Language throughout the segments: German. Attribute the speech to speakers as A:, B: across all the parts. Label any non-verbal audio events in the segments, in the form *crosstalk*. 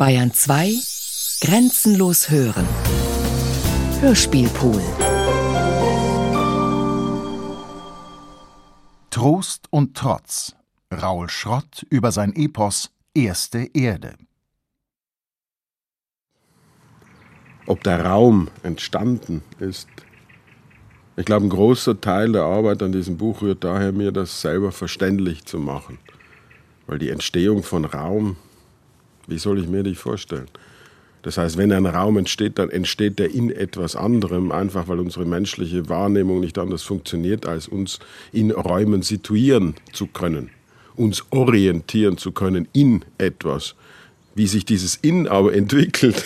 A: Bayern 2 Grenzenlos hören. Hörspielpool.
B: Trost und Trotz. Raul Schrott über sein Epos Erste Erde.
C: Ob der Raum entstanden ist. Ich glaube, ein großer Teil der Arbeit an diesem Buch rührt daher, mir das selber verständlich zu machen. Weil die Entstehung von Raum, wie soll ich mir die vorstellen? Das heißt, wenn ein Raum entsteht, dann entsteht der in etwas anderem, einfach weil unsere menschliche Wahrnehmung nicht anders funktioniert, als uns in Räumen situieren zu können, uns orientieren zu können in etwas. Wie sich dieses In aber *laughs* entwickelt,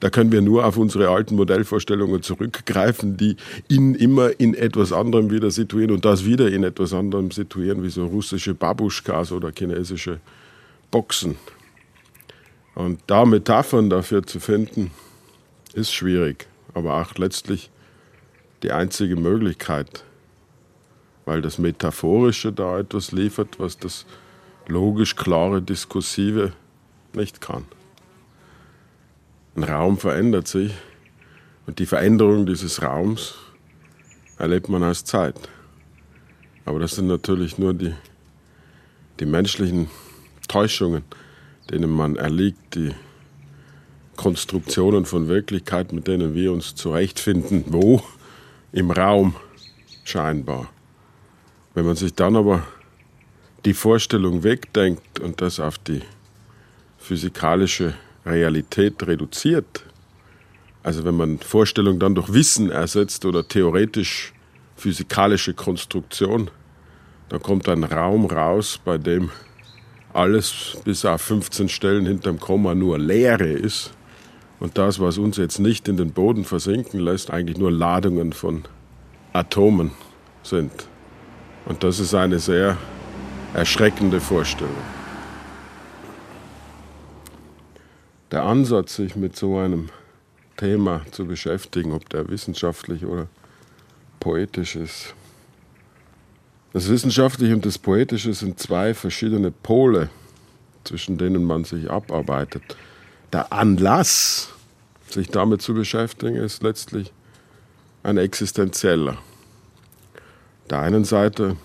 C: da können wir nur auf unsere alten Modellvorstellungen zurückgreifen, die in immer in etwas anderem wieder situieren und das wieder in etwas anderem situieren, wie so russische Babuschkas oder chinesische Boxen. Und da Metaphern dafür zu finden, ist schwierig, aber auch letztlich die einzige Möglichkeit, weil das Metaphorische da etwas liefert, was das logisch klare Diskursive nicht kann. Ein Raum verändert sich und die Veränderung dieses Raums erlebt man als Zeit. Aber das sind natürlich nur die, die menschlichen Täuschungen denen man erliegt, die Konstruktionen von Wirklichkeit, mit denen wir uns zurechtfinden, wo? Im Raum scheinbar. Wenn man sich dann aber die Vorstellung wegdenkt und das auf die physikalische Realität reduziert, also wenn man Vorstellung dann durch Wissen ersetzt oder theoretisch physikalische Konstruktion, dann kommt ein Raum raus, bei dem alles bis auf 15 Stellen hinterm Komma nur Leere ist und das, was uns jetzt nicht in den Boden versinken lässt, eigentlich nur Ladungen von Atomen sind. Und das ist eine sehr erschreckende Vorstellung. Der Ansatz, sich mit so einem Thema zu beschäftigen, ob der wissenschaftlich oder poetisch ist, das Wissenschaftliche und das Poetische sind zwei verschiedene Pole, zwischen denen man sich abarbeitet. Der Anlass, sich damit zu beschäftigen, ist letztlich ein existenzieller. Der einen Seite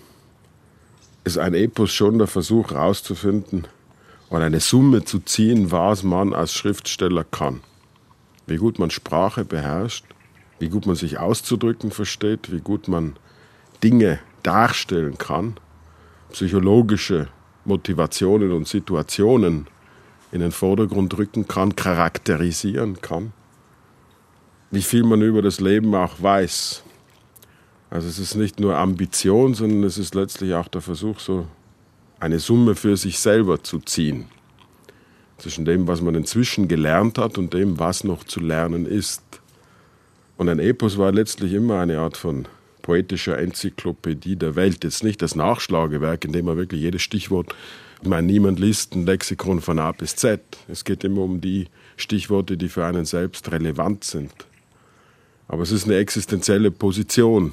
C: ist ein Epos schon der Versuch herauszufinden oder eine Summe zu ziehen, was man als Schriftsteller kann. Wie gut man Sprache beherrscht, wie gut man sich auszudrücken versteht, wie gut man Dinge darstellen kann, psychologische Motivationen und Situationen in den Vordergrund rücken kann, charakterisieren kann, wie viel man über das Leben auch weiß. Also es ist nicht nur Ambition, sondern es ist letztlich auch der Versuch, so eine Summe für sich selber zu ziehen. Zwischen dem, was man inzwischen gelernt hat und dem, was noch zu lernen ist. Und ein Epos war letztlich immer eine Art von poetischer Enzyklopädie der Welt. Jetzt nicht das Nachschlagewerk, in dem man wirklich jedes Stichwort, ich meine, niemand liest ein Lexikon von A bis Z. Es geht immer um die Stichworte, die für einen selbst relevant sind. Aber es ist eine existenzielle Position,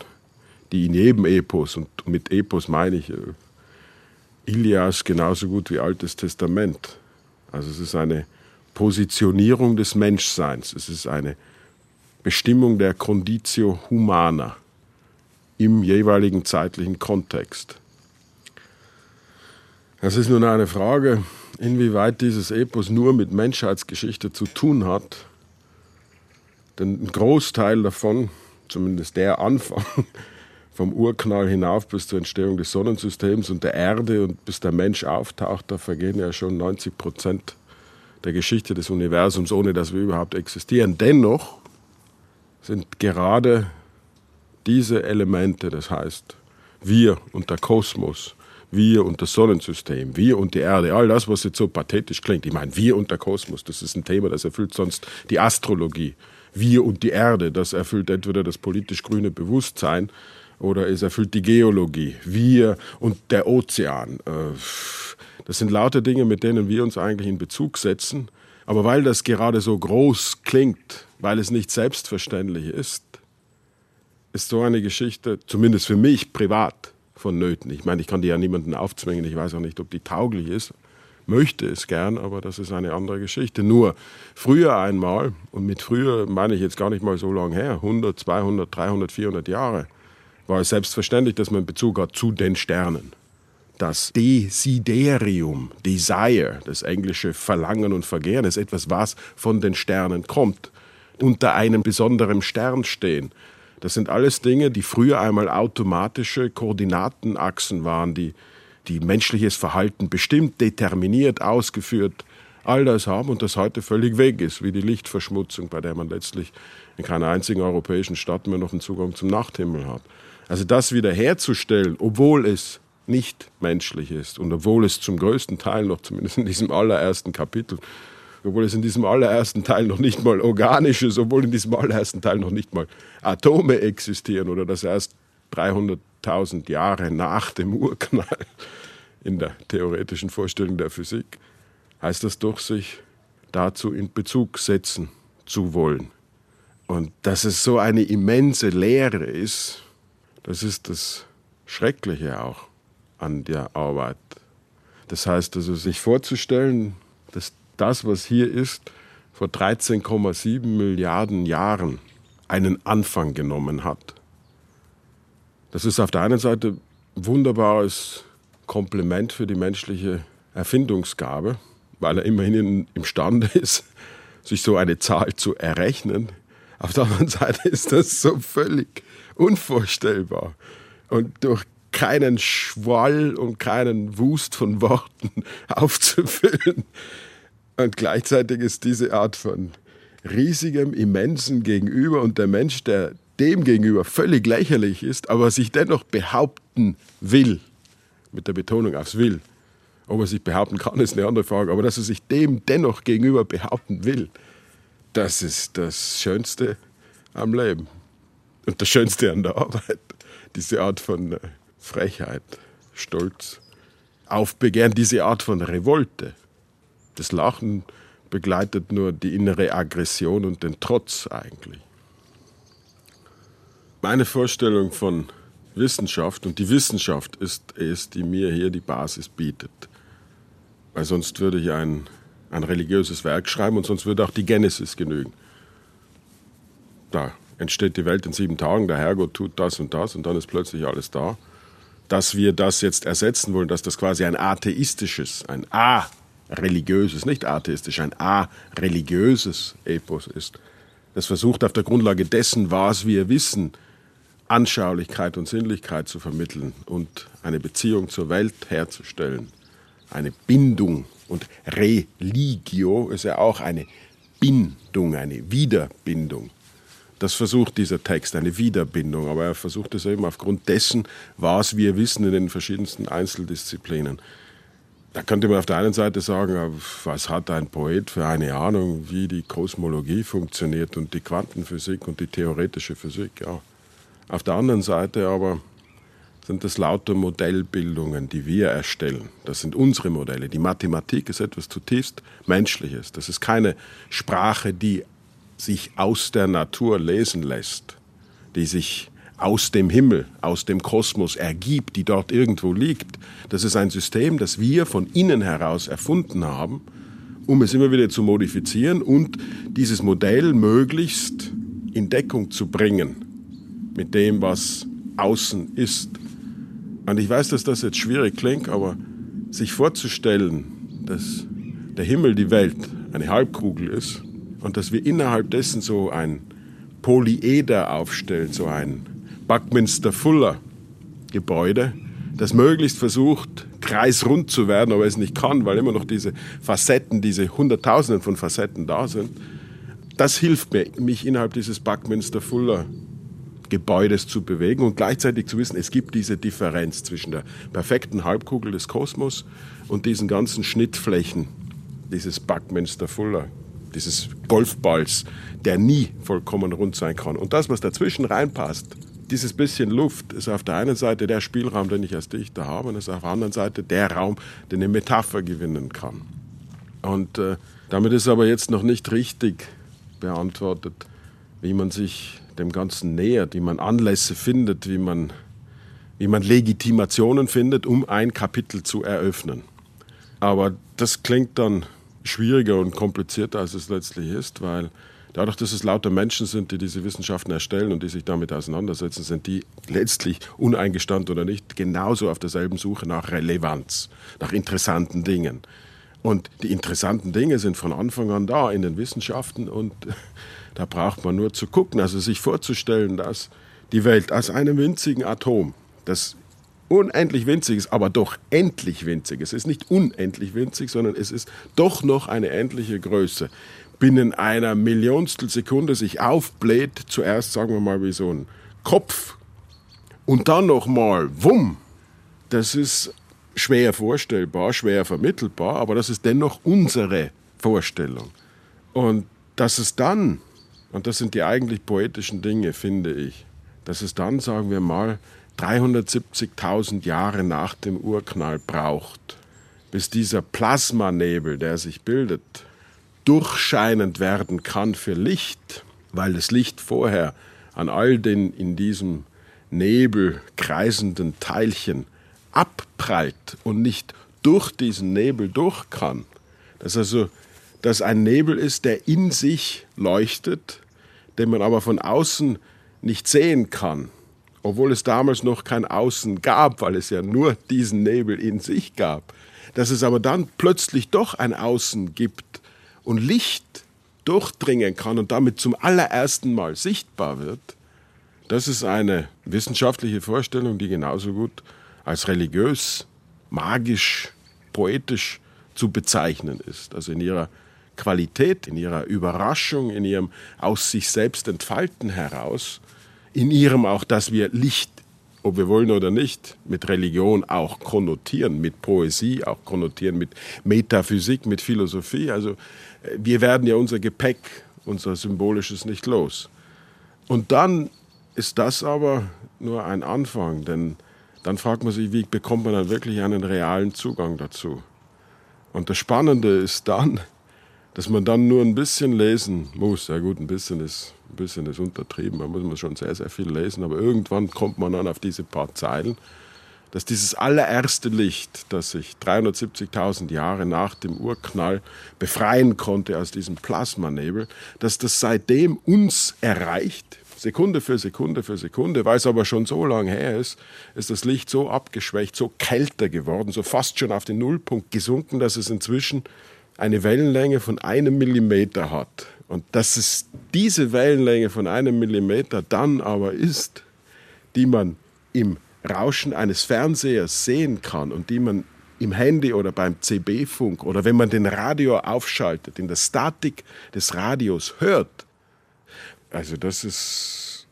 C: die in jedem Epos, und mit Epos meine ich äh, Ilias genauso gut wie Altes Testament. Also es ist eine Positionierung des Menschseins. Es ist eine Bestimmung der Conditio Humana im jeweiligen zeitlichen Kontext. Es ist nun eine Frage, inwieweit dieses Epos nur mit Menschheitsgeschichte zu tun hat. Denn ein Großteil davon, zumindest der Anfang, *laughs* vom Urknall hinauf bis zur Entstehung des Sonnensystems und der Erde und bis der Mensch auftaucht, da vergehen ja schon 90 Prozent der Geschichte des Universums, ohne dass wir überhaupt existieren. Dennoch sind gerade diese Elemente, das heißt wir und der Kosmos, wir und das Sonnensystem, wir und die Erde, all das, was jetzt so pathetisch klingt. Ich meine, wir und der Kosmos, das ist ein Thema, das erfüllt sonst die Astrologie. Wir und die Erde, das erfüllt entweder das politisch grüne Bewusstsein oder es erfüllt die Geologie. Wir und der Ozean. Äh, das sind lauter Dinge, mit denen wir uns eigentlich in Bezug setzen. Aber weil das gerade so groß klingt, weil es nicht selbstverständlich ist, ist so eine Geschichte, zumindest für mich privat, vonnöten. Ich meine, ich kann die ja niemandem aufzwingen. Ich weiß auch nicht, ob die tauglich ist. möchte es gern, aber das ist eine andere Geschichte. Nur früher einmal, und mit früher meine ich jetzt gar nicht mal so lange her, 100, 200, 300, 400 Jahre, war es selbstverständlich, dass man Bezug hat zu den Sternen. Das Desiderium, Desire, das englische Verlangen und Vergehren, ist etwas, was von den Sternen kommt. Unter einem besonderen Stern stehen. Das sind alles Dinge, die früher einmal automatische Koordinatenachsen waren, die, die menschliches Verhalten bestimmt, determiniert, ausgeführt, all das haben und das heute völlig weg ist, wie die Lichtverschmutzung, bei der man letztlich in keiner einzigen europäischen Stadt mehr noch einen Zugang zum Nachthimmel hat. Also das wiederherzustellen, obwohl es nicht menschlich ist und obwohl es zum größten Teil noch, zumindest in diesem allerersten Kapitel, obwohl es in diesem allerersten Teil noch nicht mal organisch ist, obwohl in diesem allerersten Teil noch nicht mal Atome existieren oder das erst 300.000 Jahre nach dem Urknall in der theoretischen Vorstellung der Physik, heißt das doch, sich dazu in Bezug setzen zu wollen. Und dass es so eine immense Lehre ist, das ist das Schreckliche auch an der Arbeit. Das heißt also, sich vorzustellen, dass das, was hier ist, vor 13,7 Milliarden Jahren einen Anfang genommen hat. Das ist auf der einen Seite ein wunderbares Kompliment für die menschliche Erfindungsgabe, weil er immerhin imstande ist, sich so eine Zahl zu errechnen. Auf der anderen Seite ist das so völlig unvorstellbar und durch keinen Schwall und keinen Wust von Worten *laughs* aufzufüllen. Und gleichzeitig ist diese Art von riesigem, immensen Gegenüber und der Mensch, der dem gegenüber völlig lächerlich ist, aber sich dennoch behaupten will, mit der Betonung aufs Will. Ob er sich behaupten kann, ist eine andere Frage, aber dass er sich dem dennoch gegenüber behaupten will, das ist das Schönste am Leben und das Schönste an der Arbeit. Diese Art von äh, Frechheit, Stolz, Aufbegehren, diese Art von Revolte. Das Lachen begleitet nur die innere Aggression und den Trotz eigentlich. Meine Vorstellung von Wissenschaft und die Wissenschaft ist es, die mir hier die Basis bietet. Weil sonst würde ich ein, ein religiöses Werk schreiben und sonst würde auch die Genesis genügen. Da entsteht die Welt in sieben Tagen, der Herrgott tut das und das und dann ist plötzlich alles da. Dass wir das jetzt ersetzen wollen, dass das quasi ein atheistisches, ein a-religiöses, nicht atheistisch, ein a-religiöses Epos ist, das versucht auf der Grundlage dessen, was wir wissen, Anschaulichkeit und Sinnlichkeit zu vermitteln und eine Beziehung zur Welt herzustellen, eine Bindung. Und Religio ist ja auch eine Bindung, eine Wiederbindung. Das versucht dieser Text, eine Wiederbindung, aber er versucht es eben aufgrund dessen, was wir wissen in den verschiedensten Einzeldisziplinen. Da könnte man auf der einen Seite sagen, was hat ein Poet für eine Ahnung, wie die Kosmologie funktioniert und die Quantenphysik und die theoretische Physik. Ja. Auf der anderen Seite aber sind das lauter Modellbildungen, die wir erstellen. Das sind unsere Modelle. Die Mathematik ist etwas zutiefst Menschliches. Das ist keine Sprache, die sich aus der Natur lesen lässt, die sich aus dem Himmel, aus dem Kosmos ergibt, die dort irgendwo liegt. Das ist ein System, das wir von innen heraus erfunden haben, um es immer wieder zu modifizieren und dieses Modell möglichst in Deckung zu bringen mit dem, was außen ist. Und ich weiß, dass das jetzt schwierig klingt, aber sich vorzustellen, dass der Himmel die Welt eine Halbkugel ist und dass wir innerhalb dessen so ein Polyeder aufstellen, so ein Buckminster-Fuller-Gebäude, das möglichst versucht, kreisrund zu werden, aber es nicht kann, weil immer noch diese Facetten, diese Hunderttausenden von Facetten da sind. Das hilft mir, mich innerhalb dieses Buckminster-Fuller-Gebäudes zu bewegen und gleichzeitig zu wissen, es gibt diese Differenz zwischen der perfekten Halbkugel des Kosmos und diesen ganzen Schnittflächen dieses Buckminster-Fuller-Gebäudes dieses Golfballs, der nie vollkommen rund sein kann. Und das, was dazwischen reinpasst, dieses bisschen Luft, ist auf der einen Seite der Spielraum, den ich als Dichter habe, und ist auf der anderen Seite der Raum, den eine Metapher gewinnen kann. Und äh, damit ist aber jetzt noch nicht richtig beantwortet, wie man sich dem Ganzen nähert, wie man Anlässe findet, wie man, wie man Legitimationen findet, um ein Kapitel zu eröffnen. Aber das klingt dann schwieriger und komplizierter, als es letztlich ist, weil dadurch, dass es lauter Menschen sind, die diese Wissenschaften erstellen und die sich damit auseinandersetzen, sind die letztlich uneingestanden oder nicht genauso auf derselben Suche nach Relevanz, nach interessanten Dingen. Und die interessanten Dinge sind von Anfang an da in den Wissenschaften und *laughs* da braucht man nur zu gucken, also sich vorzustellen, dass die Welt aus einem winzigen Atom, das unendlich winzig ist, aber doch endlich winzig. Es ist nicht unendlich winzig, sondern es ist doch noch eine endliche Größe. Binnen einer Millionstel Sekunde sich aufbläht, zuerst sagen wir mal wie so ein Kopf und dann nochmal, wumm. Das ist schwer vorstellbar, schwer vermittelbar, aber das ist dennoch unsere Vorstellung. Und dass es dann, und das sind die eigentlich poetischen Dinge, finde ich, dass es dann, sagen wir mal, 370.000 Jahre nach dem Urknall braucht, bis dieser Plasmanebel, der sich bildet, durchscheinend werden kann für Licht, weil das Licht vorher an all den in diesem Nebel kreisenden Teilchen abprallt und nicht durch diesen Nebel durch kann. Dass also dass ein Nebel ist, der in sich leuchtet, den man aber von außen nicht sehen kann obwohl es damals noch kein Außen gab, weil es ja nur diesen Nebel in sich gab, dass es aber dann plötzlich doch ein Außen gibt und Licht durchdringen kann und damit zum allerersten Mal sichtbar wird, das ist eine wissenschaftliche Vorstellung, die genauso gut als religiös, magisch, poetisch zu bezeichnen ist. Also in ihrer Qualität, in ihrer Überraschung, in ihrem aus sich selbst entfalten heraus in ihrem auch, dass wir Licht, ob wir wollen oder nicht, mit Religion auch konnotieren, mit Poesie auch konnotieren, mit Metaphysik, mit Philosophie. Also wir werden ja unser Gepäck, unser Symbolisches nicht los. Und dann ist das aber nur ein Anfang, denn dann fragt man sich, wie bekommt man dann wirklich einen realen Zugang dazu? Und das Spannende ist dann, dass man dann nur ein bisschen lesen muss. Ja gut, ein bisschen ist ein bisschen ist untertrieben, da muss man schon sehr, sehr viel lesen, aber irgendwann kommt man dann auf diese paar Zeilen, dass dieses allererste Licht, das sich 370.000 Jahre nach dem Urknall befreien konnte aus diesem Plasmanebel, dass das seitdem uns erreicht, Sekunde für Sekunde für Sekunde, weil es aber schon so lange her ist, ist das Licht so abgeschwächt, so kälter geworden, so fast schon auf den Nullpunkt gesunken, dass es inzwischen eine Wellenlänge von einem Millimeter hat. Und dass es diese Wellenlänge von einem Millimeter dann aber ist, die man im Rauschen eines Fernsehers sehen kann und die man im Handy oder beim CB-Funk oder wenn man den Radio aufschaltet, in der Statik des Radios hört. Also das ist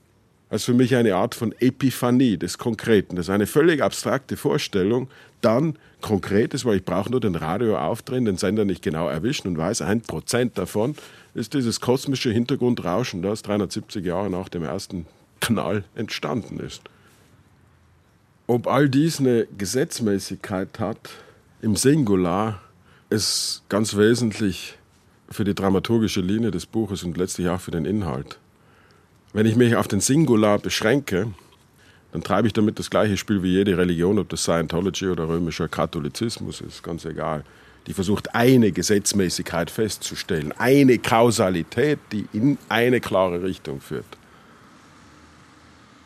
C: also für mich eine Art von Epiphanie des Konkreten. Das ist eine völlig abstrakte Vorstellung, dann konkret ist, weil ich brauche nur den Radio aufdrehen, den Sender nicht genau erwischen und weiß, ein Prozent davon ist dieses kosmische Hintergrundrauschen, das 370 Jahre nach dem ersten Knall entstanden ist. Ob all dies eine Gesetzmäßigkeit hat, im Singular, ist ganz wesentlich für die dramaturgische Linie des Buches und letztlich auch für den Inhalt. Wenn ich mich auf den Singular beschränke, dann treibe ich damit das gleiche Spiel wie jede Religion, ob das Scientology oder römischer Katholizismus ist, ganz egal die versucht, eine Gesetzmäßigkeit festzustellen, eine Kausalität, die in eine klare Richtung führt.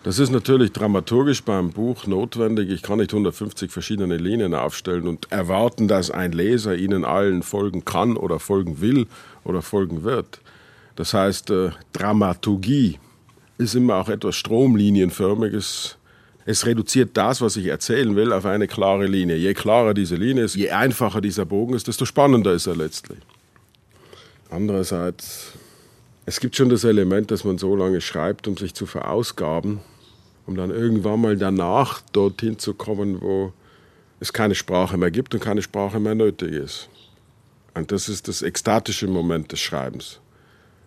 C: Das ist natürlich dramaturgisch beim Buch notwendig. Ich kann nicht 150 verschiedene Linien aufstellen und erwarten, dass ein Leser ihnen allen folgen kann oder folgen will oder folgen wird. Das heißt, äh, Dramaturgie ist immer auch etwas Stromlinienförmiges, es reduziert das, was ich erzählen will, auf eine klare Linie. Je klarer diese Linie ist, je einfacher dieser Bogen ist, desto spannender ist er letztlich. Andererseits, es gibt schon das Element, dass man so lange schreibt, um sich zu verausgaben, um dann irgendwann mal danach dorthin zu kommen, wo es keine Sprache mehr gibt und keine Sprache mehr nötig ist. Und das ist das ekstatische Moment des Schreibens.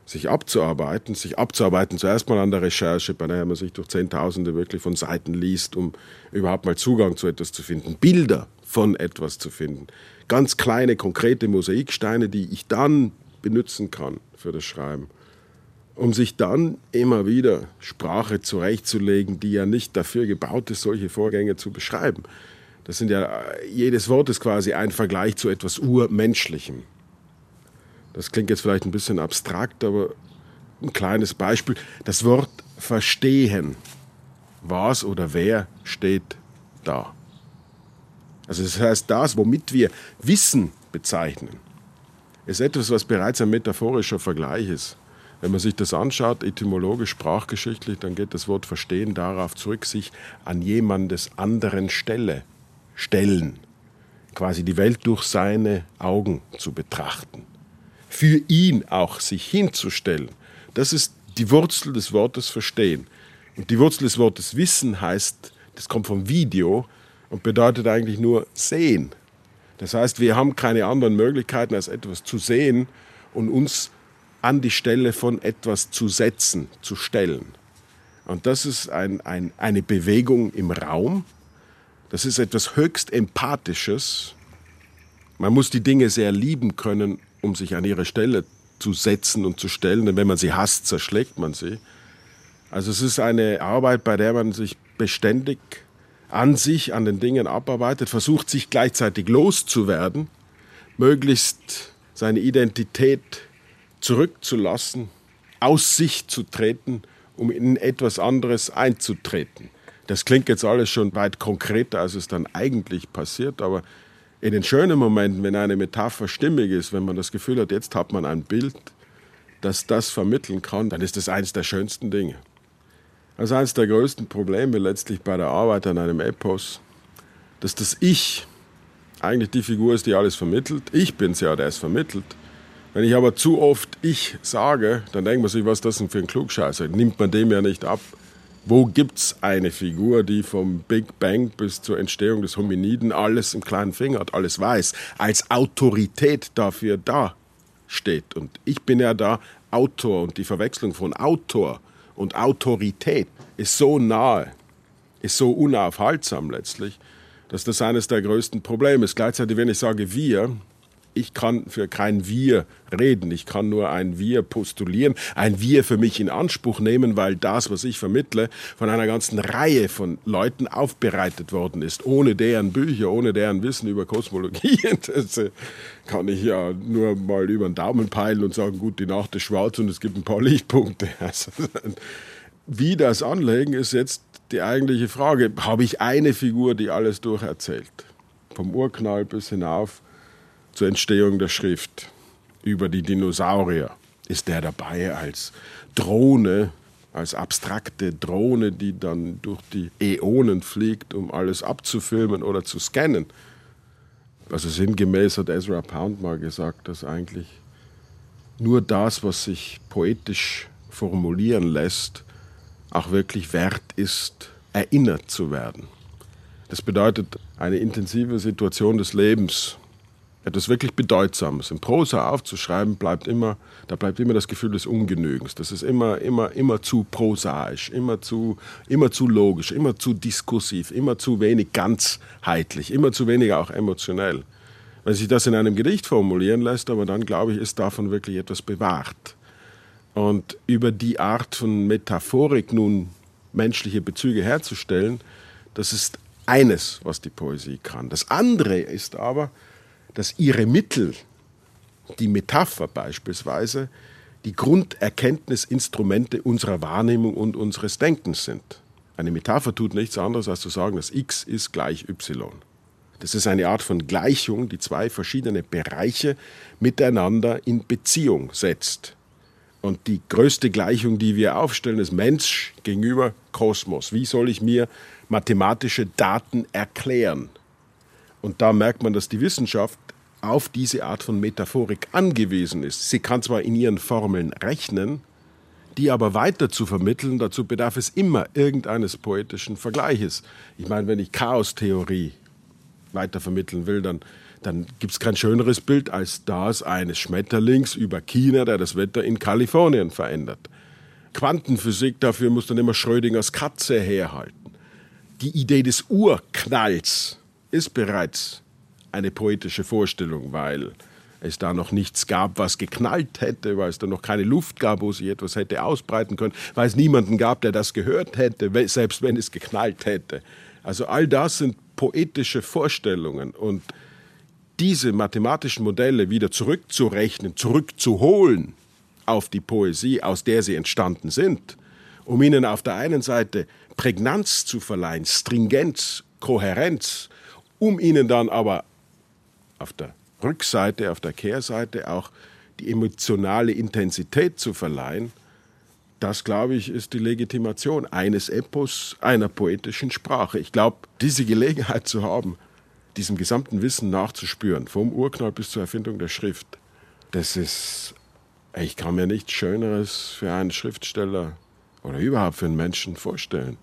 C: Sich abzuarbeiten, sich abzuarbeiten, zuerst mal an der Recherche, bei der man sich durch Zehntausende wirklich von Seiten liest, um überhaupt mal Zugang zu etwas zu finden, Bilder von etwas zu finden, ganz kleine, konkrete Mosaiksteine, die ich dann benutzen kann für das Schreiben, um sich dann immer wieder Sprache zurechtzulegen, die ja nicht dafür gebaut ist, solche Vorgänge zu beschreiben. Das sind ja, jedes Wort ist quasi ein Vergleich zu etwas Urmenschlichem. Das klingt jetzt vielleicht ein bisschen abstrakt, aber ein kleines Beispiel. Das Wort verstehen. Was oder wer steht da? Also das heißt, das, womit wir Wissen bezeichnen, ist etwas, was bereits ein metaphorischer Vergleich ist. Wenn man sich das anschaut, etymologisch, sprachgeschichtlich, dann geht das Wort verstehen darauf zurück, sich an jemandes anderen Stelle stellen, quasi die Welt durch seine Augen zu betrachten, für ihn auch sich hinzustellen. Das ist die Wurzel des Wortes verstehen. Und die Wurzel des Wortes wissen heißt, das kommt vom Video und bedeutet eigentlich nur sehen. Das heißt, wir haben keine anderen Möglichkeiten, als etwas zu sehen und uns an die Stelle von etwas zu setzen, zu stellen. Und das ist ein, ein, eine Bewegung im Raum. Das ist etwas höchst Empathisches. Man muss die Dinge sehr lieben können, um sich an ihre Stelle zu setzen und zu stellen. Denn wenn man sie hasst, zerschlägt man sie. Also es ist eine Arbeit, bei der man sich beständig an sich, an den Dingen abarbeitet, versucht sich gleichzeitig loszuwerden, möglichst seine Identität zurückzulassen, aus sich zu treten, um in etwas anderes einzutreten. Das klingt jetzt alles schon weit konkreter, als es dann eigentlich passiert, aber in den schönen Momenten, wenn eine Metapher stimmig ist, wenn man das Gefühl hat, jetzt hat man ein Bild, das das vermitteln kann, dann ist das eines der schönsten Dinge. Also eines der größten Probleme letztlich bei der Arbeit an einem Epos, dass das Ich eigentlich die Figur ist, die alles vermittelt. Ich bin es ja, der es vermittelt. Wenn ich aber zu oft ich sage, dann denkt man sich, was ist das denn für ein Klugscheißer? Nimmt man dem ja nicht ab. Wo gibt es eine Figur, die vom Big Bang bis zur Entstehung des Hominiden alles im kleinen Finger hat, alles weiß, als Autorität dafür da steht? Und ich bin ja da Autor und die Verwechslung von Autor und Autorität ist so nahe, ist so unaufhaltsam letztlich, dass das eines der größten Probleme ist. Gleichzeitig, wenn ich sage wir, ich kann für kein Wir reden. Ich kann nur ein Wir postulieren, ein Wir für mich in Anspruch nehmen, weil das, was ich vermittle, von einer ganzen Reihe von Leuten aufbereitet worden ist. Ohne deren Bücher, ohne deren Wissen über Kosmologie. *laughs* Das äh, kann ich ja nur mal über den Daumen peilen und sagen, gut, die Nacht ist schwarz und es gibt ein paar Lichtpunkte. *laughs* Also, wie das anlegen, ist jetzt die eigentliche Frage. Habe ich eine Figur, die alles durcherzählt? Vom Urknall bis hinauf zur Entstehung der Schrift über die Dinosaurier ist der dabei als Drohne, als abstrakte Drohne, die dann durch die Äonen fliegt, um alles abzufilmen oder zu scannen. Also sinngemäß hat Ezra Pound mal gesagt, dass eigentlich nur das, was sich poetisch formulieren lässt, auch wirklich wert ist, erinnert zu werden. Das bedeutet eine intensive Situation des Lebens, etwas wirklich Bedeutsames in Prosa aufzuschreiben, bleibt immer, da bleibt immer das Gefühl des Ungenügens. Das ist immer, immer, immer zu prosaisch, immer zu, immer zu logisch, immer zu diskursiv, immer zu wenig ganzheitlich, immer zu wenig auch emotionell. Wenn sich das in einem Gedicht formulieren lässt, aber dann glaube ich, ist davon wirklich etwas bewahrt. Und über die Art von Metaphorik nun menschliche Bezüge herzustellen, das ist eines, was die Poesie kann. Das andere ist aber, dass ihre Mittel, die Metapher beispielsweise, die Grunderkenntnisinstrumente unserer Wahrnehmung und unseres Denkens sind. Eine Metapher tut nichts anderes, als zu sagen, dass x ist gleich y. Das ist eine Art von Gleichung, die zwei verschiedene Bereiche miteinander in Beziehung setzt. Und die größte Gleichung, die wir aufstellen, ist Mensch gegenüber Kosmos. Wie soll ich mir mathematische Daten erklären? Und da merkt man, dass die Wissenschaft auf diese Art von Metaphorik angewiesen ist. Sie kann zwar in ihren Formeln rechnen, die aber weiter zu vermitteln, dazu bedarf es immer irgendeines poetischen Vergleiches. Ich meine, wenn ich Chaostheorie weiter vermitteln will, dann, dann gibt es kein schöneres Bild als das eines Schmetterlings über China, der das Wetter in Kalifornien verändert. Quantenphysik, dafür muss dann immer Schrödingers Katze herhalten. Die Idee des Urknalls ist bereits eine poetische Vorstellung, weil es da noch nichts gab, was geknallt hätte, weil es da noch keine Luft gab, wo sich etwas hätte ausbreiten können, weil es niemanden gab, der das gehört hätte, selbst wenn es geknallt hätte. Also all das sind poetische Vorstellungen und diese mathematischen Modelle wieder zurückzurechnen, zurückzuholen auf die Poesie, aus der sie entstanden sind, um ihnen auf der einen Seite Prägnanz zu verleihen, Stringenz, Kohärenz, um ihnen dann aber auf der Rückseite, auf der Kehrseite auch die emotionale Intensität zu verleihen, das, glaube ich, ist die Legitimation eines Epos, einer poetischen Sprache. Ich glaube, diese Gelegenheit zu haben, diesem gesamten Wissen nachzuspüren, vom Urknall bis zur Erfindung der Schrift, das ist, ich kann mir nichts Schöneres für einen Schriftsteller oder überhaupt für einen Menschen vorstellen.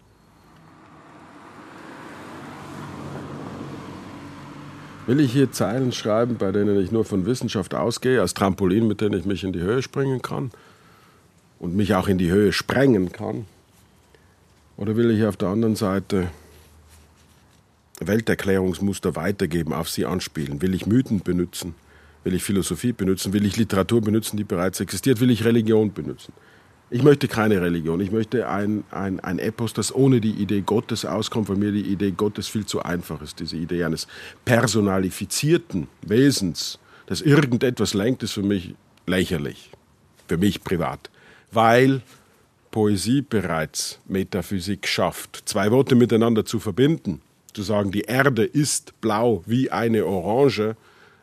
C: Will ich hier Zeilen schreiben, bei denen ich nur von Wissenschaft ausgehe, als Trampolin, mit denen ich mich in die Höhe springen kann und mich auch in die Höhe sprengen kann? Oder will ich auf der anderen Seite Welterklärungsmuster weitergeben, auf sie anspielen? Will ich Mythen benutzen? Will ich Philosophie benutzen? Will ich Literatur benutzen, die bereits existiert? Will ich Religion benutzen? Ich möchte keine Religion. Ich möchte ein, ein, ein Epos, das ohne die Idee Gottes auskommt, weil mir die Idee Gottes viel zu einfach ist. Diese Idee eines personalifizierten Wesens, das irgendetwas lenkt, ist für mich lächerlich. Für mich privat. Weil Poesie bereits Metaphysik schafft. Zwei Worte miteinander zu verbinden, zu sagen, die Erde ist blau wie eine Orange,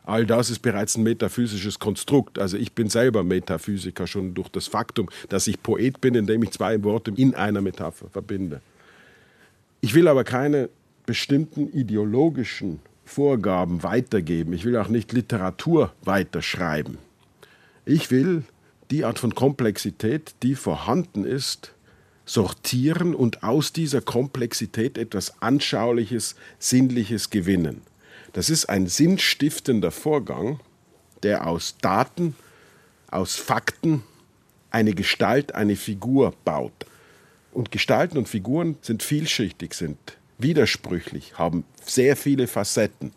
C: All das ist bereits ein metaphysisches Konstrukt. Also ich bin selber Metaphysiker schon durch das Faktum, dass ich Poet bin, indem ich zwei Worte in einer Metapher verbinde. Ich will aber keine bestimmten ideologischen Vorgaben weitergeben. Ich will auch nicht Literatur weiterschreiben. Ich will die Art von Komplexität, die vorhanden ist, sortieren und aus dieser Komplexität etwas Anschauliches, Sinnliches gewinnen. Das ist ein sinnstiftender Vorgang, der aus Daten, aus Fakten eine Gestalt, eine Figur baut. Und Gestalten und Figuren sind vielschichtig, sind widersprüchlich, haben sehr viele Facetten.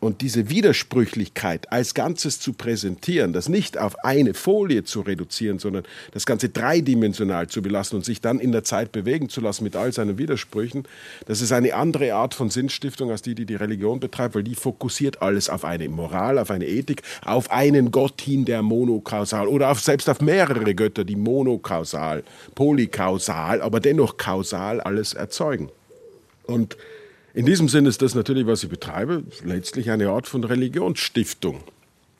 C: Und diese Widersprüchlichkeit als Ganzes zu präsentieren, das nicht auf eine Folie zu reduzieren, sondern das Ganze dreidimensional zu belassen und sich dann in der Zeit bewegen zu lassen mit all seinen Widersprüchen, das ist eine andere Art von Sinnstiftung als die, die die Religion betreibt, weil die fokussiert alles auf eine Moral, auf eine Ethik, auf einen Gott hin, der monokausal oder auf, selbst auf mehrere Götter, die monokausal, polykausal, aber dennoch kausal alles erzeugen. Und in diesem Sinne ist das natürlich, was ich betreibe, letztlich eine Art von Religionsstiftung,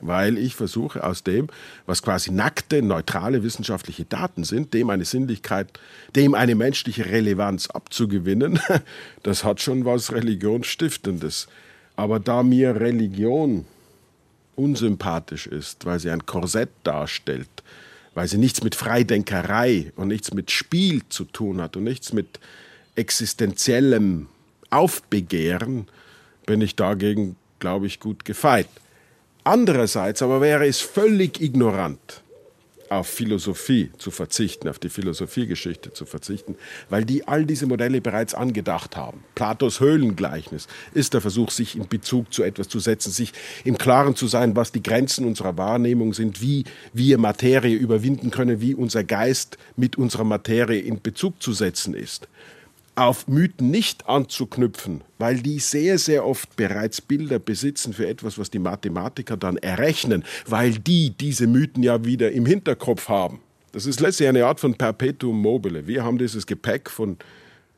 C: weil ich versuche aus dem, was quasi nackte, neutrale wissenschaftliche Daten sind, dem eine Sinnlichkeit, dem eine menschliche Relevanz abzugewinnen. *laughs* Das hat schon was Religionsstiftendes. Aber da mir Religion unsympathisch ist, weil sie ein Korsett darstellt, weil sie nichts mit Freidenkerei und nichts mit Spiel zu tun hat und nichts mit existenziellem Aufbegehren, bin ich dagegen, glaube ich, gut gefeit. Andererseits aber wäre es völlig ignorant, auf Philosophie zu verzichten, auf die Philosophiegeschichte zu verzichten, weil die all diese Modelle bereits angedacht haben. Platos Höhlengleichnis ist der Versuch, sich in Bezug zu etwas zu setzen, sich im Klaren zu sein, was die Grenzen unserer Wahrnehmung sind, wie wir Materie überwinden können, wie unser Geist mit unserer Materie in Bezug zu setzen ist auf Mythen nicht anzuknüpfen, weil die sehr, sehr oft bereits Bilder besitzen für etwas, was die Mathematiker dann errechnen, weil die diese Mythen ja wieder im Hinterkopf haben. Das ist letztlich eine Art von Perpetuum mobile. Wir haben dieses Gepäck von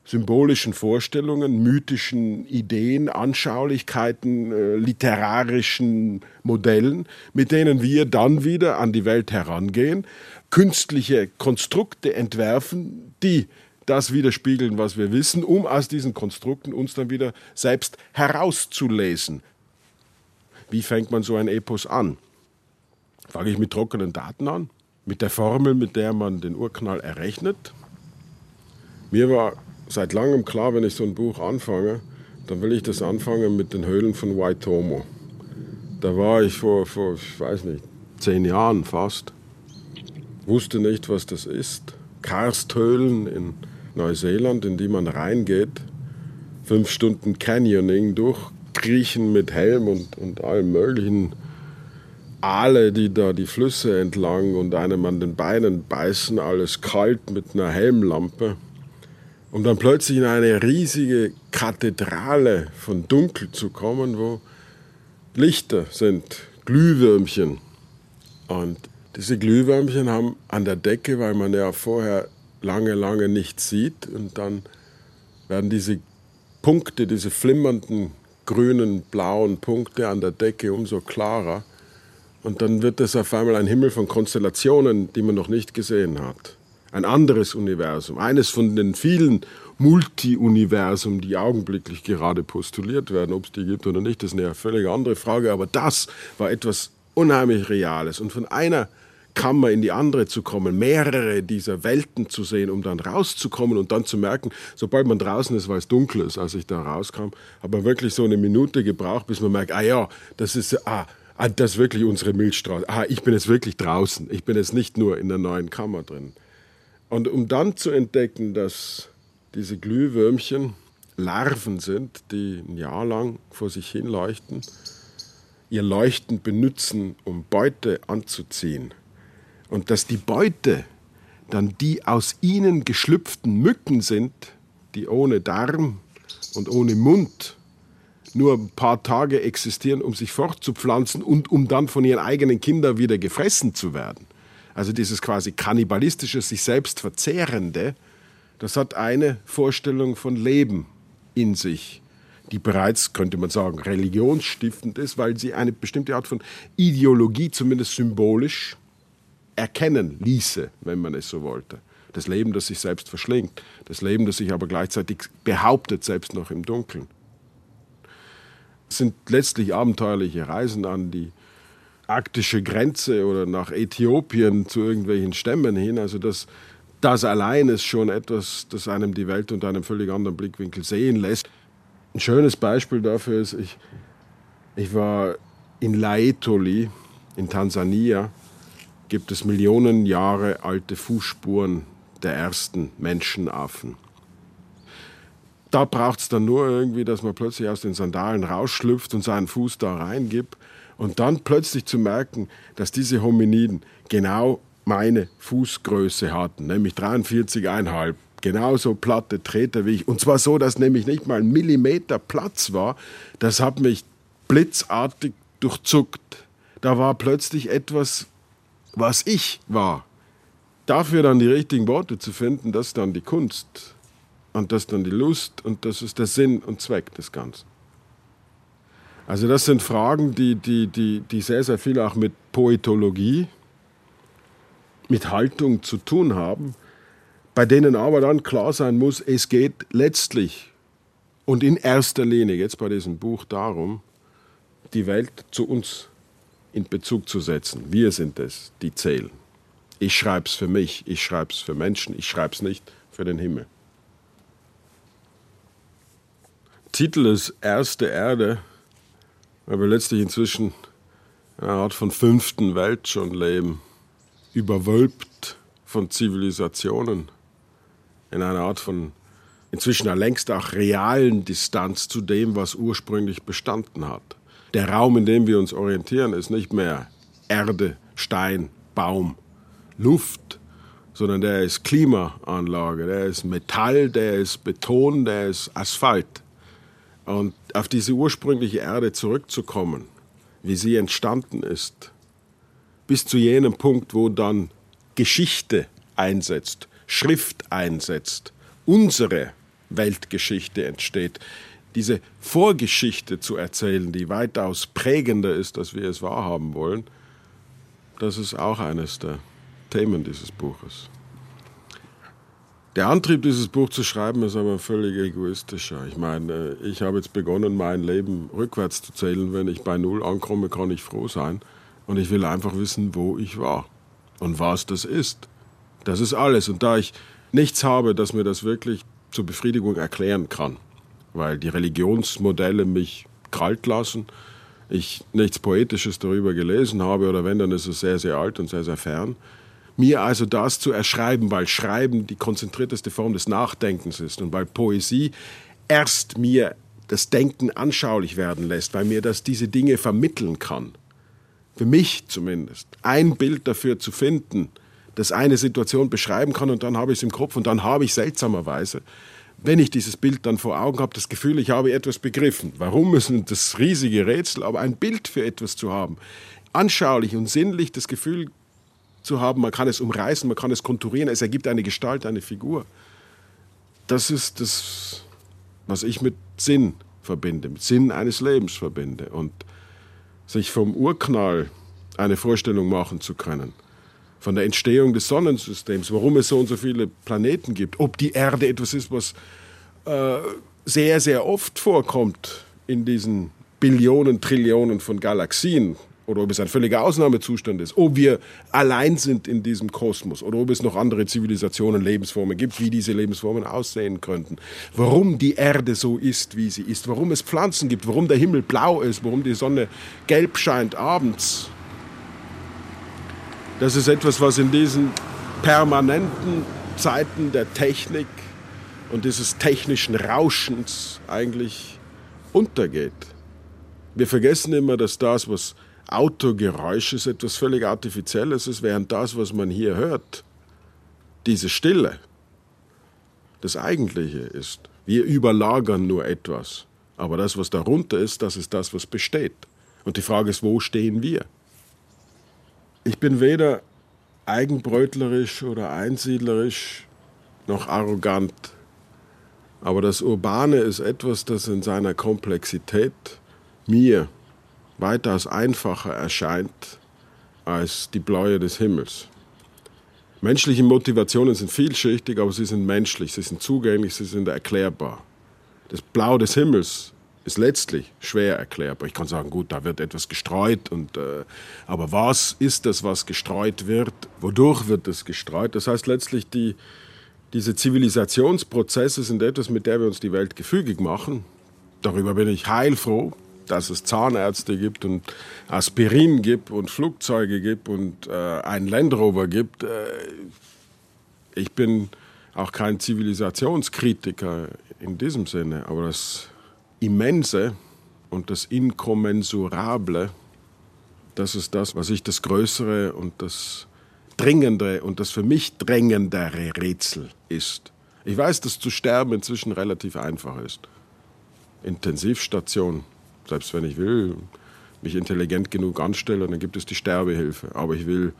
C: symbolischen Vorstellungen, mythischen Ideen, Anschaulichkeiten, äh, literarischen Modellen, mit denen wir dann wieder an die Welt herangehen, künstliche Konstrukte entwerfen, die das widerspiegeln, was wir wissen, um aus diesen Konstrukten uns dann wieder selbst herauszulesen. Wie fängt man so ein Epos an? Fange ich mit trockenen Daten an? Mit der Formel, mit der man den Urknall errechnet? Mir war seit langem klar, wenn ich so ein Buch anfange, dann will ich das anfangen mit den Höhlen von Waitomo. Da war ich vor, vor, ich weiß nicht, zehn Jahren fast. Wusste nicht, was das ist. Karsthöhlen in Neuseeland, in die man reingeht, fünf Stunden Canyoning durchkriechen mit Helm und, und allem möglichen. Aale, die da die Flüsse entlang und einem an den Beinen beißen, alles kalt mit einer Helmlampe. um dann plötzlich in eine riesige Kathedrale von Dunkel zu kommen, wo Lichter sind, Glühwürmchen. Und diese Glühwürmchen haben an der Decke, weil man ja vorher lange, lange nichts sieht, und dann werden diese Punkte, diese flimmernden grünen, blauen Punkte an der Decke umso klarer. Und dann wird es auf einmal ein Himmel von Konstellationen, die man noch nicht gesehen hat. Ein anderes Universum, eines von den vielen Multi-Universum, die augenblicklich gerade postuliert werden. Ob es die gibt oder nicht, ist eine völlig andere Frage. Aber das war etwas unheimlich Reales. Und von einer Kammer in die andere zu kommen, mehrere dieser Welten zu sehen, um dann rauszukommen und dann zu merken, sobald man draußen ist, weil es dunkel ist, als ich da rauskam, hat man wirklich so eine Minute gebraucht, bis man merkt, ah ja, das ist, ah, ah das ist wirklich unsere Milchstraße. Ah, ich bin jetzt wirklich draußen. Ich bin jetzt nicht nur in der neuen Kammer drin. Und um dann zu entdecken, dass diese Glühwürmchen Larven sind, die ein Jahr lang vor sich hin leuchten, ihr Leuchten benutzen, um Beute anzuziehen und dass die Beute dann die aus ihnen geschlüpften Mücken sind, die ohne Darm und ohne Mund nur ein paar Tage existieren, um sich fortzupflanzen und um dann von ihren eigenen Kindern wieder gefressen zu werden. Also dieses quasi kannibalistische, sich selbst verzehrende, das hat eine Vorstellung von Leben in sich, die bereits, könnte man sagen, religionsstiftend ist, weil sie eine bestimmte Art von Ideologie, zumindest symbolisch, erkennen ließe, wenn man es so wollte. Das Leben, das sich selbst verschlingt, das Leben, das sich aber gleichzeitig behauptet, selbst noch im Dunkeln. Es sind letztlich abenteuerliche Reisen an die arktische Grenze oder nach Äthiopien zu irgendwelchen Stämmen hin. Also das, das allein ist schon etwas, das einem die Welt unter einem völlig anderen Blickwinkel sehen lässt. Ein schönes Beispiel dafür ist, ich, ich war in Laetoli in Tansania gibt es Millionen Jahre alte Fußspuren der ersten Menschenaffen. Da braucht es dann nur irgendwie, dass man plötzlich aus den Sandalen rausschlüpft und seinen Fuß da reingibt und dann plötzlich zu merken, dass diese Hominiden genau meine Fußgröße hatten, nämlich 43,5 genauso platte Treter wie ich. Und zwar so, dass nämlich nicht mal ein Millimeter Platz war. Das hat mich blitzartig durchzuckt. Da war plötzlich etwas, was ich war. Dafür dann die richtigen Worte zu finden, das ist dann die Kunst. Und das ist dann die Lust und das ist der Sinn und Zweck des Ganzen. Also das sind Fragen, die, die, die, die sehr, sehr viel auch mit Poetologie, mit Haltung zu tun haben, bei denen aber dann klar sein muss, es geht letztlich und in erster Linie jetzt bei diesem Buch darum, die Welt zu uns in Bezug zu setzen. Wir sind es, die zählen. Ich schreibe es für mich, ich schreibe es für Menschen, ich schreibe es nicht für den Himmel. Titel ist Erste Erde, weil wir letztlich inzwischen eine Art von fünften Welt schon leben, überwölbt von Zivilisationen, in einer Art von inzwischen längst auch realen Distanz zu dem, was ursprünglich bestanden hat. Der Raum, in dem wir uns orientieren, ist nicht mehr Erde, Stein, Baum, Luft, sondern der ist Klimaanlage, der ist Metall, der ist Beton, der ist Asphalt. Und auf diese ursprüngliche Erde zurückzukommen, wie sie entstanden ist, bis zu jenem Punkt, wo dann Geschichte einsetzt, Schrift einsetzt, unsere Weltgeschichte entsteht, diese Vorgeschichte zu erzählen, die weitaus prägender ist, als wir es wahrhaben wollen, das ist auch eines der Themen dieses Buches. Der Antrieb, dieses Buch zu schreiben, ist aber völlig egoistischer. Ich meine, ich habe jetzt begonnen, mein Leben rückwärts zu zählen. Wenn ich bei Null ankomme, kann ich froh sein. Und ich will einfach wissen, wo ich war und was das ist. Das ist alles. Und da ich nichts habe, das mir das wirklich zur Befriedigung erklären kann, weil die Religionsmodelle mich kalt lassen, ich nichts Poetisches darüber gelesen habe oder wenn, dann ist es sehr, sehr alt und sehr, sehr fern. Mir also das zu erschreiben, weil Schreiben die konzentrierteste Form des Nachdenkens ist und weil Poesie erst mir das Denken anschaulich werden lässt, weil mir das diese Dinge vermitteln kann. Für mich zumindest. Ein Bild dafür zu finden, das eine Situation beschreiben kann und dann habe ich es im Kopf und dann habe ich seltsamerweise wenn ich dieses Bild dann vor Augen habe, das Gefühl, ich habe etwas begriffen. Warum ist das riesige Rätsel, aber ein Bild für etwas zu haben, anschaulich und sinnlich das Gefühl zu haben, man kann es umreißen, man kann es konturieren, es ergibt eine Gestalt, eine Figur. Das ist das, was ich mit Sinn verbinde, mit Sinn eines Lebens verbinde. Und sich vom Urknall eine Vorstellung machen zu können, von der Entstehung des Sonnensystems, warum es so und so viele Planeten gibt, ob die Erde etwas ist, was äh, sehr, sehr oft vorkommt in diesen Billionen, Trillionen von Galaxien, oder ob es ein völliger Ausnahmezustand ist, ob wir allein sind in diesem Kosmos oder ob es noch andere Zivilisationen, Lebensformen gibt, wie diese Lebensformen aussehen könnten, warum die Erde so ist, wie sie ist, warum es Pflanzen gibt, warum der Himmel blau ist, warum die Sonne gelb scheint abends. Das ist etwas, was in diesen permanenten Zeiten der Technik und dieses technischen Rauschens eigentlich untergeht. Wir vergessen immer, dass das, was Autogeräusch ist etwas völlig Artifizielles ist, während das, was man hier hört, diese Stille, das Eigentliche ist. Wir überlagern nur etwas. Aber das, was darunter ist, das ist das, was besteht. Und die Frage ist, wo stehen wir? Ich bin weder eigenbrötlerisch oder einsiedlerisch noch arrogant. Aber das Urbane ist etwas, das in seiner Komplexität mir weitaus einfacher erscheint als die Bläue des Himmels. Menschliche Motivationen sind vielschichtig, aber sie sind menschlich, sie sind zugänglich, sie sind erklärbar. Das Blau des Himmels ist letztlich schwer erklärbar. Ich kann sagen, gut, da wird etwas gestreut, und, äh, aber was ist das, was gestreut wird? Wodurch wird es gestreut? Das heißt letztlich, die, diese Zivilisationsprozesse sind etwas, mit der wir uns die Welt gefügig machen. Darüber bin ich heilfroh dass es Zahnärzte gibt und Aspirin gibt und Flugzeuge gibt und äh, einen Land Rover gibt. Äh, ich bin auch kein Zivilisationskritiker in diesem Sinne, aber das Immense und das Inkommensurable, das ist das, was ich das Größere und das Dringendere und das für mich drängendere Rätsel ist. Ich weiß, dass zu sterben inzwischen relativ einfach ist. Intensivstation, selbst wenn ich will, mich intelligent genug anstelle, dann gibt es die Sterbehilfe. Aber ich will,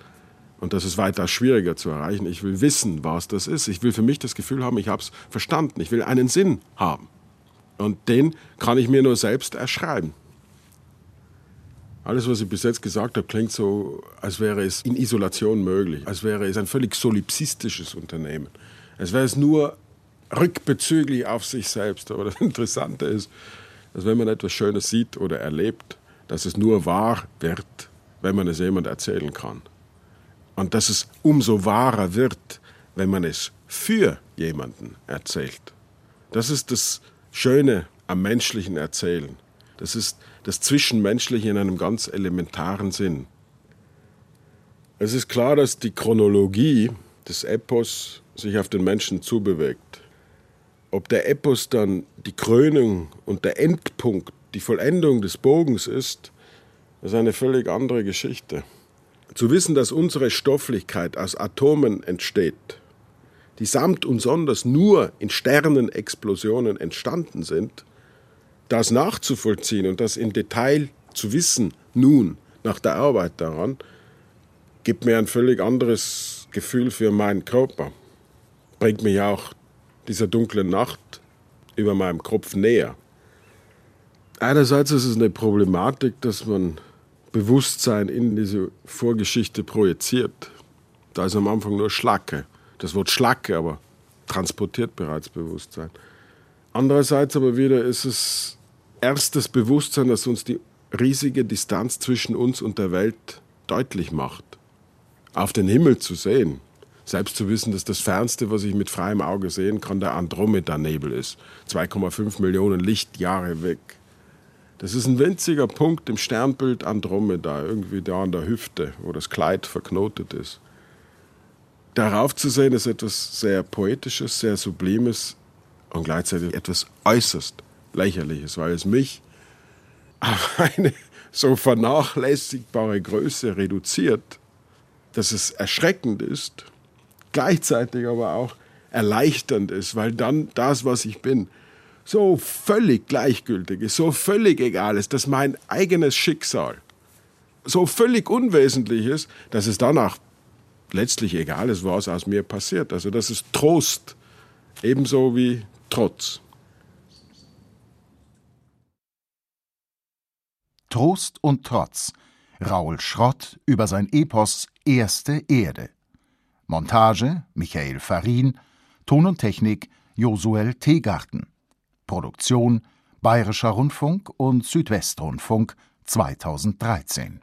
C: und das ist weiter schwieriger zu erreichen, ich will wissen, was das ist. Ich will für mich das Gefühl haben, ich habe es verstanden. Ich will einen Sinn haben. Und den kann ich mir nur selbst erschreiben. Alles, was ich bis jetzt gesagt habe, klingt so, als wäre es in Isolation möglich, als wäre es ein völlig solipsistisches Unternehmen. Als wäre es nur rückbezüglich auf sich selbst. Aber das *laughs* Interessante ist, dass wenn man etwas Schönes sieht oder erlebt, dass es nur wahr wird, wenn man es jemand erzählen kann. Und dass es umso wahrer wird, wenn man es für jemanden erzählt. Das ist das Schöne am menschlichen Erzählen. Das ist das Zwischenmenschliche in einem ganz elementaren Sinn. Es ist klar, dass die Chronologie des Epos sich auf den Menschen zubewegt. Ob der Epos dann die Krönung und der Endpunkt, die Vollendung des Bogens ist, ist eine völlig andere Geschichte. Zu wissen, dass unsere Stofflichkeit aus Atomen entsteht, die samt und sonders nur in Sternenexplosionen entstanden sind, das nachzuvollziehen und das im Detail zu wissen, nun, nach der Arbeit daran, gibt mir ein völlig anderes Gefühl für meinen Körper. Bringt mich auch dieser dunklen Nacht über meinem Kopf näher. Einerseits ist es eine Problematik, dass man Bewusstsein in diese Vorgeschichte projiziert. Da ist am Anfang nur Schlacke. Das Wort Schlacke aber transportiert bereits Bewusstsein. Andererseits aber wieder ist es erst das Bewusstsein, das uns die riesige Distanz zwischen uns und der Welt deutlich macht. Auf den Himmel zu sehen, selbst zu wissen, dass das Fernste, was ich mit freiem Auge sehen kann, der Andromeda-Nebel ist. 2,5 Millionen Lichtjahre weg. Das ist ein winziger Punkt im Sternbild Andromeda, irgendwie da an der Hüfte, wo das Kleid verknotet ist. Darauf zu sehen, ist etwas sehr Poetisches, sehr Sublimes und gleichzeitig etwas äußerst Lächerliches, weil es mich auf *laughs* eine so vernachlässigbare Größe reduziert, dass es erschreckend ist gleichzeitig aber auch erleichternd ist, weil dann das, was ich bin, so völlig gleichgültig ist, so völlig egal ist, dass mein eigenes Schicksal so völlig unwesentlich ist, dass es danach letztlich egal ist, was aus mir passiert. Also das ist Trost, ebenso wie Trotz.
B: Trost und Trotz. Raul Schrott über sein Epos Erste Erde. Montage Michael Farin. Ton und Technik Josuel Teegarten. Produktion Bayerischer Rundfunk und Südwestrundfunk 2013